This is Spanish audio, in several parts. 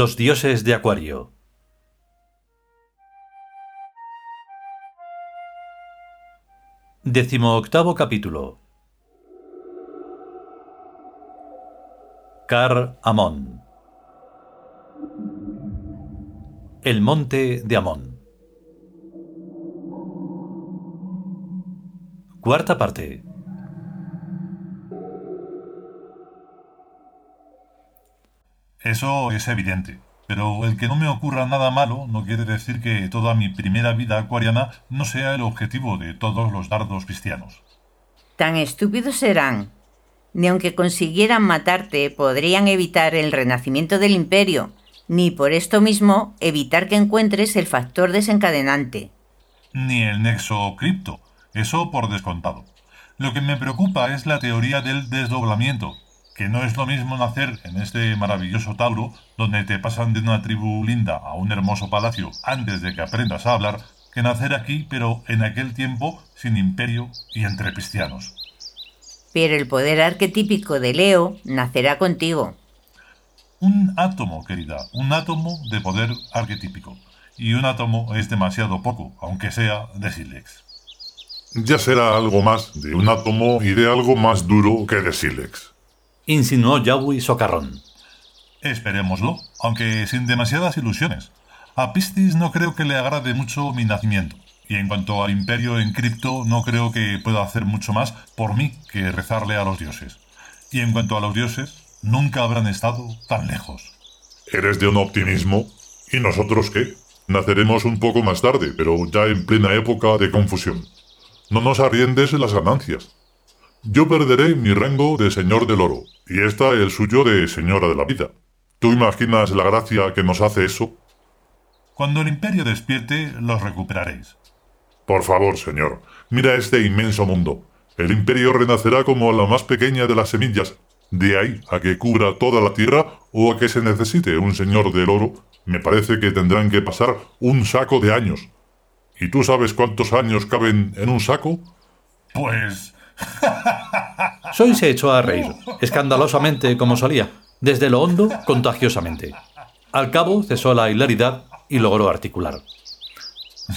Los dioses de Acuario. Decimoctavo capítulo. Car Amón. El monte de Amón. Cuarta parte. Eso es evidente. Pero el que no me ocurra nada malo no quiere decir que toda mi primera vida acuariana no sea el objetivo de todos los dardos cristianos. Tan estúpidos serán. Ni aunque consiguieran matarte podrían evitar el renacimiento del imperio, ni por esto mismo evitar que encuentres el factor desencadenante. Ni el nexo cripto, eso por descontado. Lo que me preocupa es la teoría del desdoblamiento, que no es lo mismo nacer en este maravilloso Tauro, donde te pasan de una tribu linda a un hermoso palacio antes de que aprendas a hablar, que nacer aquí, pero en aquel tiempo sin imperio y entre cristianos. Pero el poder arquetípico de Leo nacerá contigo. Un átomo, querida, un átomo de poder arquetípico. Y un átomo es demasiado poco, aunque sea de sílex. Ya será algo más de un átomo y de algo más duro que de sílex insinuó Yahweh Socarrón. Esperémoslo, aunque sin demasiadas ilusiones. A Pistis no creo que le agrade mucho mi nacimiento. Y en cuanto al imperio en cripto, no creo que pueda hacer mucho más por mí que rezarle a los dioses. Y en cuanto a los dioses, nunca habrán estado tan lejos. Eres de un optimismo. ¿Y nosotros qué? Naceremos un poco más tarde, pero ya en plena época de confusión. No nos arriendes las ganancias. Yo perderé mi rango de señor del oro, y esta el suyo de señora de la vida. ¿Tú imaginas la gracia que nos hace eso? Cuando el imperio despierte, los recuperaréis. Por favor, señor, mira este inmenso mundo. El imperio renacerá como la más pequeña de las semillas. De ahí a que cubra toda la tierra o a que se necesite un señor del oro, me parece que tendrán que pasar un saco de años. ¿Y tú sabes cuántos años caben en un saco? Pues Soy se echó a reír, escandalosamente como solía, desde lo hondo, contagiosamente. Al cabo cesó la hilaridad y logró articular.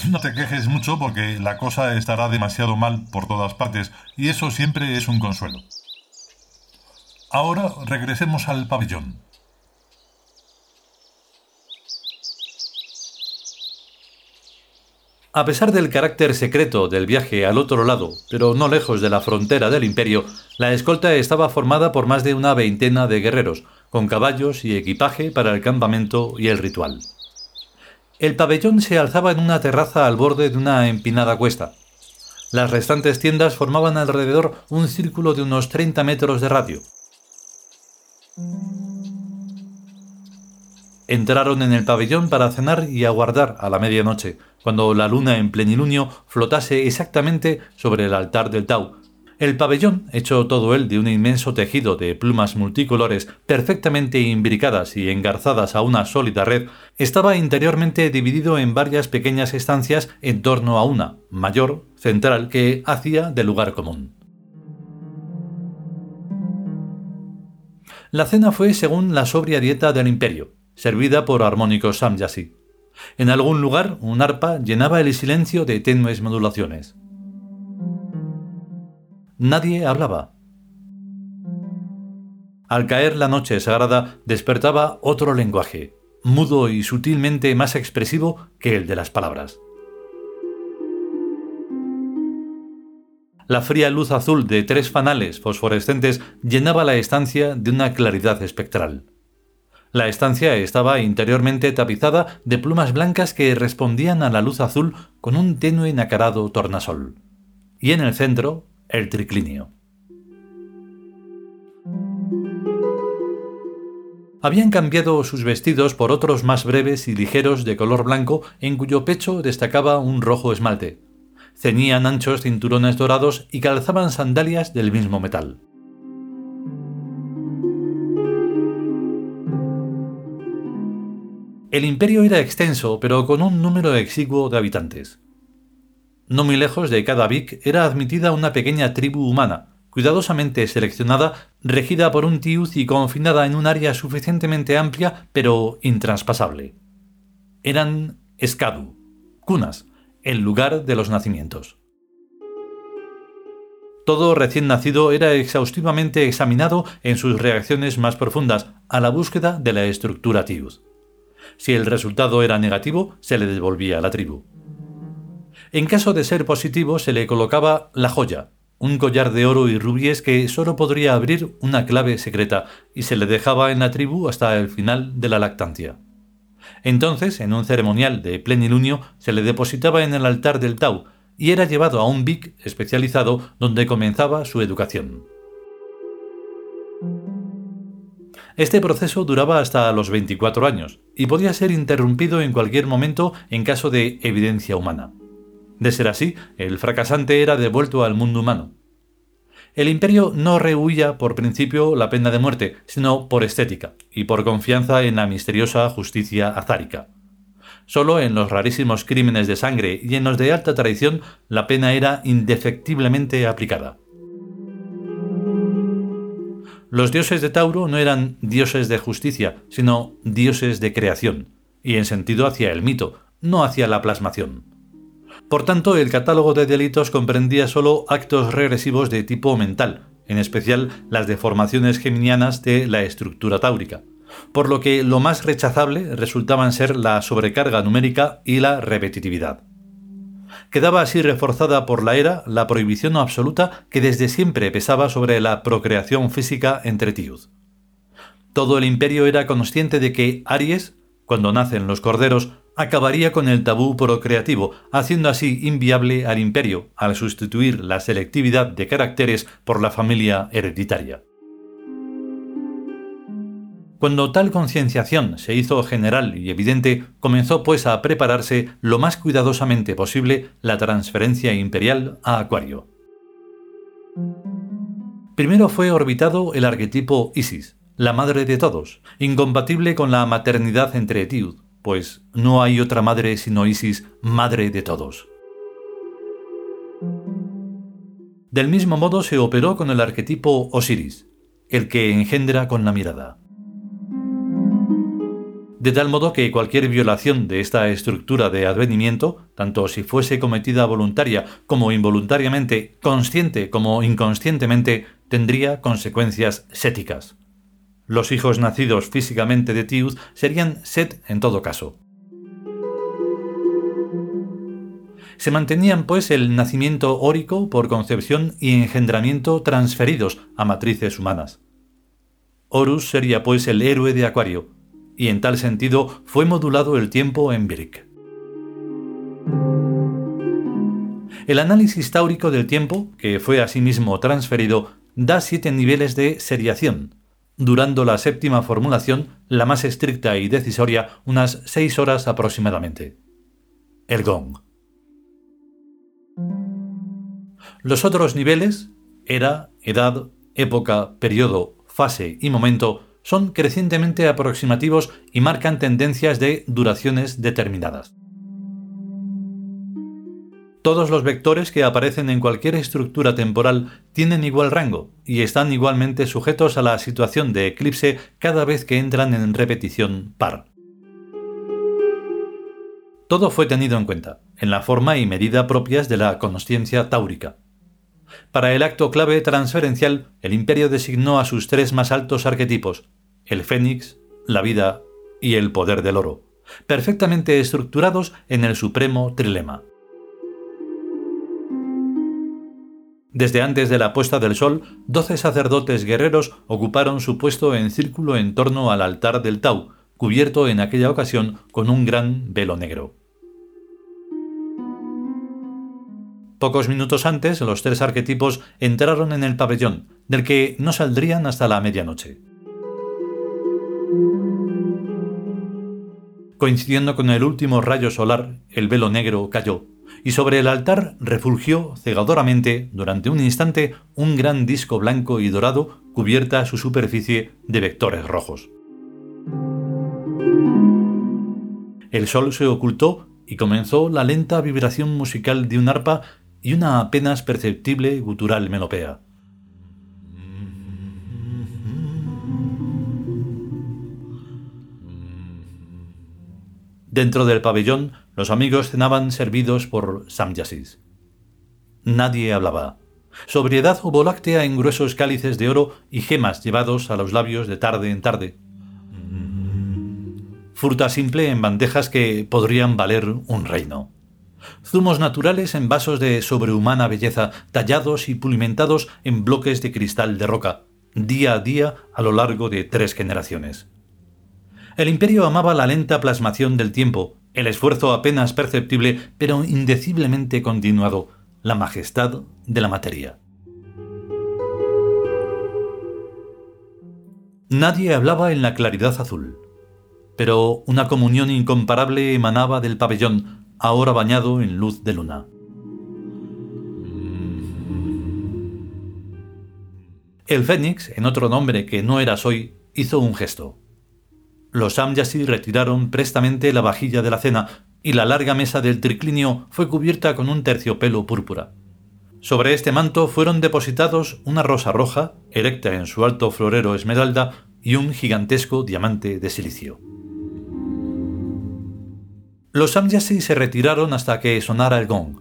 No te quejes mucho porque la cosa estará demasiado mal por todas partes y eso siempre es un consuelo. Ahora regresemos al pabellón. A pesar del carácter secreto del viaje al otro lado, pero no lejos de la frontera del imperio, la escolta estaba formada por más de una veintena de guerreros, con caballos y equipaje para el campamento y el ritual. El pabellón se alzaba en una terraza al borde de una empinada cuesta. Las restantes tiendas formaban alrededor un círculo de unos 30 metros de radio. Entraron en el pabellón para cenar y aguardar a la medianoche, cuando la luna en plenilunio flotase exactamente sobre el altar del Tau. El pabellón, hecho todo él de un inmenso tejido de plumas multicolores perfectamente imbricadas y engarzadas a una sólida red, estaba interiormente dividido en varias pequeñas estancias en torno a una, mayor, central, que hacía de lugar común. La cena fue según la sobria dieta del imperio, servida por armónicos samyasi. En algún lugar, un arpa llenaba el silencio de tenues modulaciones. Nadie hablaba. Al caer la noche sagrada despertaba otro lenguaje, mudo y sutilmente más expresivo que el de las palabras. La fría luz azul de tres fanales fosforescentes llenaba la estancia de una claridad espectral. La estancia estaba interiormente tapizada de plumas blancas que respondían a la luz azul con un tenue nacarado tornasol. Y en el centro, el triclinio. Habían cambiado sus vestidos por otros más breves y ligeros de color blanco en cuyo pecho destacaba un rojo esmalte. Ceñían anchos cinturones dorados y calzaban sandalias del mismo metal. El imperio era extenso, pero con un número exiguo de habitantes. No muy lejos de cada vic era admitida una pequeña tribu humana, cuidadosamente seleccionada, regida por un tiud y confinada en un área suficientemente amplia pero intraspasable. Eran Escadu, cunas, el lugar de los nacimientos. Todo recién nacido era exhaustivamente examinado en sus reacciones más profundas a la búsqueda de la estructura tiud. Si el resultado era negativo, se le devolvía a la tribu. En caso de ser positivo, se le colocaba la joya, un collar de oro y rubíes que solo podría abrir una clave secreta, y se le dejaba en la tribu hasta el final de la lactancia. Entonces, en un ceremonial de plenilunio, se le depositaba en el altar del Tau y era llevado a un BIC especializado donde comenzaba su educación. Este proceso duraba hasta los 24 años y podía ser interrumpido en cualquier momento en caso de evidencia humana. De ser así, el fracasante era devuelto al mundo humano. El imperio no rehuía por principio la pena de muerte, sino por estética y por confianza en la misteriosa justicia azárica. Solo en los rarísimos crímenes de sangre y en los de alta traición la pena era indefectiblemente aplicada. Los dioses de Tauro no eran dioses de justicia, sino dioses de creación, y en sentido hacia el mito, no hacia la plasmación. Por tanto, el catálogo de delitos comprendía solo actos regresivos de tipo mental, en especial las deformaciones geminianas de la estructura táurica, por lo que lo más rechazable resultaban ser la sobrecarga numérica y la repetitividad. Quedaba así reforzada por la era la prohibición absoluta que desde siempre pesaba sobre la procreación física entre tíos. Todo el imperio era consciente de que Aries, cuando nacen los corderos, acabaría con el tabú procreativo, haciendo así inviable al imperio al sustituir la selectividad de caracteres por la familia hereditaria. Cuando tal concienciación se hizo general y evidente, comenzó pues a prepararse lo más cuidadosamente posible la transferencia imperial a Acuario. Primero fue orbitado el arquetipo Isis, la madre de todos, incompatible con la maternidad entre Tiud, pues no hay otra madre sino Isis, madre de todos. Del mismo modo se operó con el arquetipo Osiris, el que engendra con la mirada de tal modo que cualquier violación de esta estructura de advenimiento, tanto si fuese cometida voluntaria como involuntariamente, consciente como inconscientemente, tendría consecuencias séticas. Los hijos nacidos físicamente de Tiud serían Set en todo caso. Se mantenían pues el nacimiento órico por concepción y engendramiento transferidos a matrices humanas. Horus sería pues el héroe de Acuario, y en tal sentido fue modulado el tiempo en Birk. El análisis táurico del tiempo, que fue asimismo transferido, da siete niveles de seriación, durando la séptima formulación, la más estricta y decisoria, unas seis horas aproximadamente. El gong. Los otros niveles, era, edad, época, periodo, fase y momento, son crecientemente aproximativos y marcan tendencias de duraciones determinadas. Todos los vectores que aparecen en cualquier estructura temporal tienen igual rango y están igualmente sujetos a la situación de eclipse cada vez que entran en repetición par. Todo fue tenido en cuenta, en la forma y medida propias de la consciencia táurica. Para el acto clave transferencial, el imperio designó a sus tres más altos arquetipos, el fénix, la vida y el poder del oro, perfectamente estructurados en el supremo trilema. Desde antes de la puesta del sol, doce sacerdotes guerreros ocuparon su puesto en círculo en torno al altar del Tau, cubierto en aquella ocasión con un gran velo negro. Pocos minutos antes, los tres arquetipos entraron en el pabellón, del que no saldrían hasta la medianoche. Coincidiendo con el último rayo solar, el velo negro cayó, y sobre el altar refulgió cegadoramente, durante un instante, un gran disco blanco y dorado cubierta su superficie de vectores rojos. El sol se ocultó y comenzó la lenta vibración musical de un arpa y una apenas perceptible gutural melopea. Dentro del pabellón, los amigos cenaban servidos por Samyasis. Nadie hablaba. Sobriedad hubo láctea en gruesos cálices de oro y gemas llevados a los labios de tarde en tarde. Fruta simple en bandejas que podrían valer un reino. Zumos naturales en vasos de sobrehumana belleza, tallados y pulimentados en bloques de cristal de roca, día a día a lo largo de tres generaciones. El imperio amaba la lenta plasmación del tiempo, el esfuerzo apenas perceptible pero indeciblemente continuado, la majestad de la materia. Nadie hablaba en la claridad azul, pero una comunión incomparable emanaba del pabellón, ahora bañado en luz de luna. El Fénix, en otro nombre que no era Soy, hizo un gesto. Los Amyasi retiraron prestamente la vajilla de la cena y la larga mesa del triclinio fue cubierta con un terciopelo púrpura. Sobre este manto fueron depositados una rosa roja, erecta en su alto florero esmeralda, y un gigantesco diamante de silicio. Los Samyasi se retiraron hasta que sonara el gong.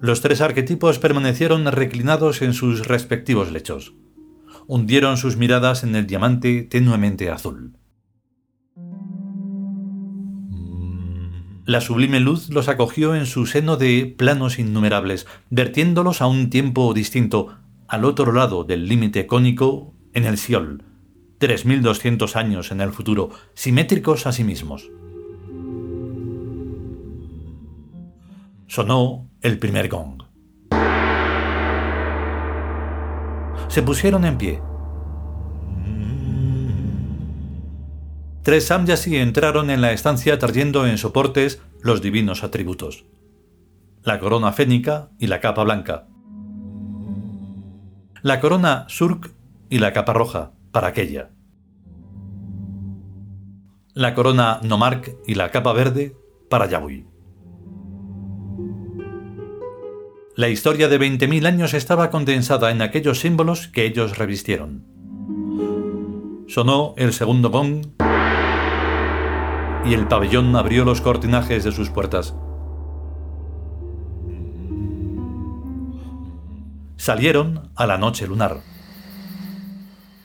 Los tres arquetipos permanecieron reclinados en sus respectivos lechos. Hundieron sus miradas en el diamante tenuemente azul. La sublime luz los acogió en su seno de planos innumerables, vertiéndolos a un tiempo distinto, al otro lado del límite cónico, en el Siol, 3.200 años en el futuro, simétricos a sí mismos. Sonó el primer gong. Se pusieron en pie. Tres Samyasi entraron en la estancia trayendo en soportes los divinos atributos. La corona fénica y la capa blanca. La corona surk y la capa roja, para aquella. La corona nomark y la capa verde, para Yahweh. La historia de 20.000 años estaba condensada en aquellos símbolos que ellos revistieron. Sonó el segundo gong y el pabellón abrió los cortinajes de sus puertas. Salieron a la noche lunar.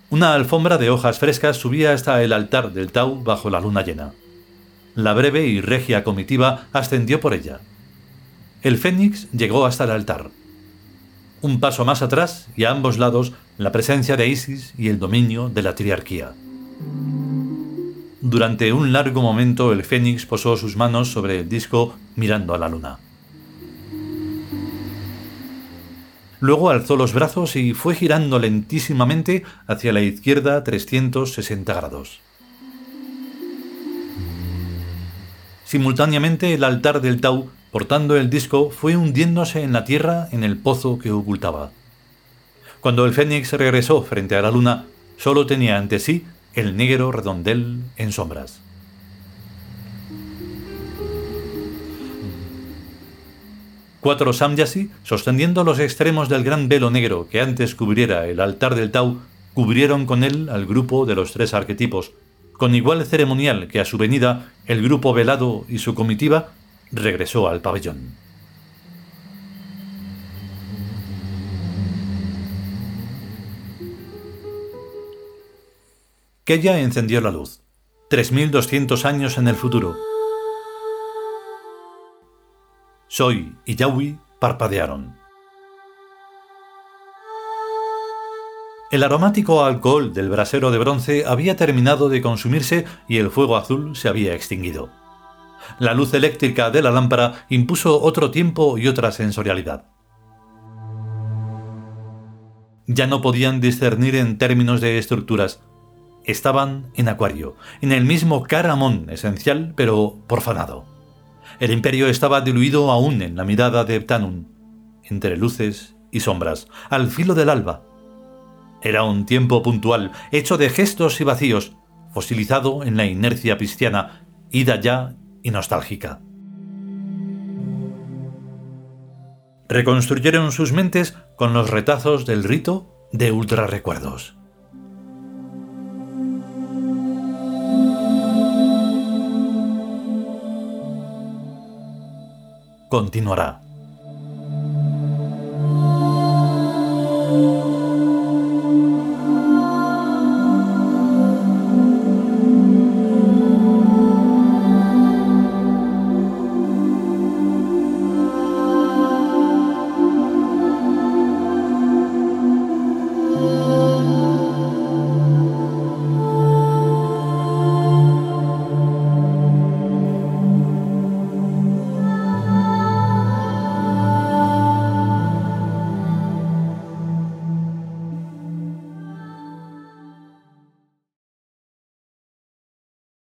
Una alfombra de hojas frescas subía hasta el altar del Tau bajo la luna llena. La breve y regia comitiva ascendió por ella. El fénix llegó hasta el altar. Un paso más atrás y a ambos lados la presencia de Isis y el dominio de la triarquía. Durante un largo momento el Fénix posó sus manos sobre el disco mirando a la luna. Luego alzó los brazos y fue girando lentísimamente hacia la izquierda 360 grados. Simultáneamente el altar del Tau, portando el disco, fue hundiéndose en la tierra en el pozo que ocultaba. Cuando el Fénix regresó frente a la luna, solo tenía ante sí el negro redondel en sombras. Cuatro samyasi, sosteniendo los extremos del gran velo negro que antes cubriera el altar del Tau, cubrieron con él al grupo de los tres arquetipos. Con igual ceremonial que a su venida, el grupo velado y su comitiva regresó al pabellón. Keya encendió la luz. 3.200 años en el futuro. Soy y Yawi parpadearon. El aromático alcohol del brasero de bronce había terminado de consumirse y el fuego azul se había extinguido. La luz eléctrica de la lámpara impuso otro tiempo y otra sensorialidad. Ya no podían discernir en términos de estructuras, estaban en Acuario, en el mismo Caramón esencial, pero profanado. El imperio estaba diluido aún en la mirada de Ptanum, entre luces y sombras, al filo del alba. Era un tiempo puntual, hecho de gestos y vacíos, fosilizado en la inercia cristiana, ida ya y nostálgica. Reconstruyeron sus mentes con los retazos del rito de ultrarrecuerdos. continuará.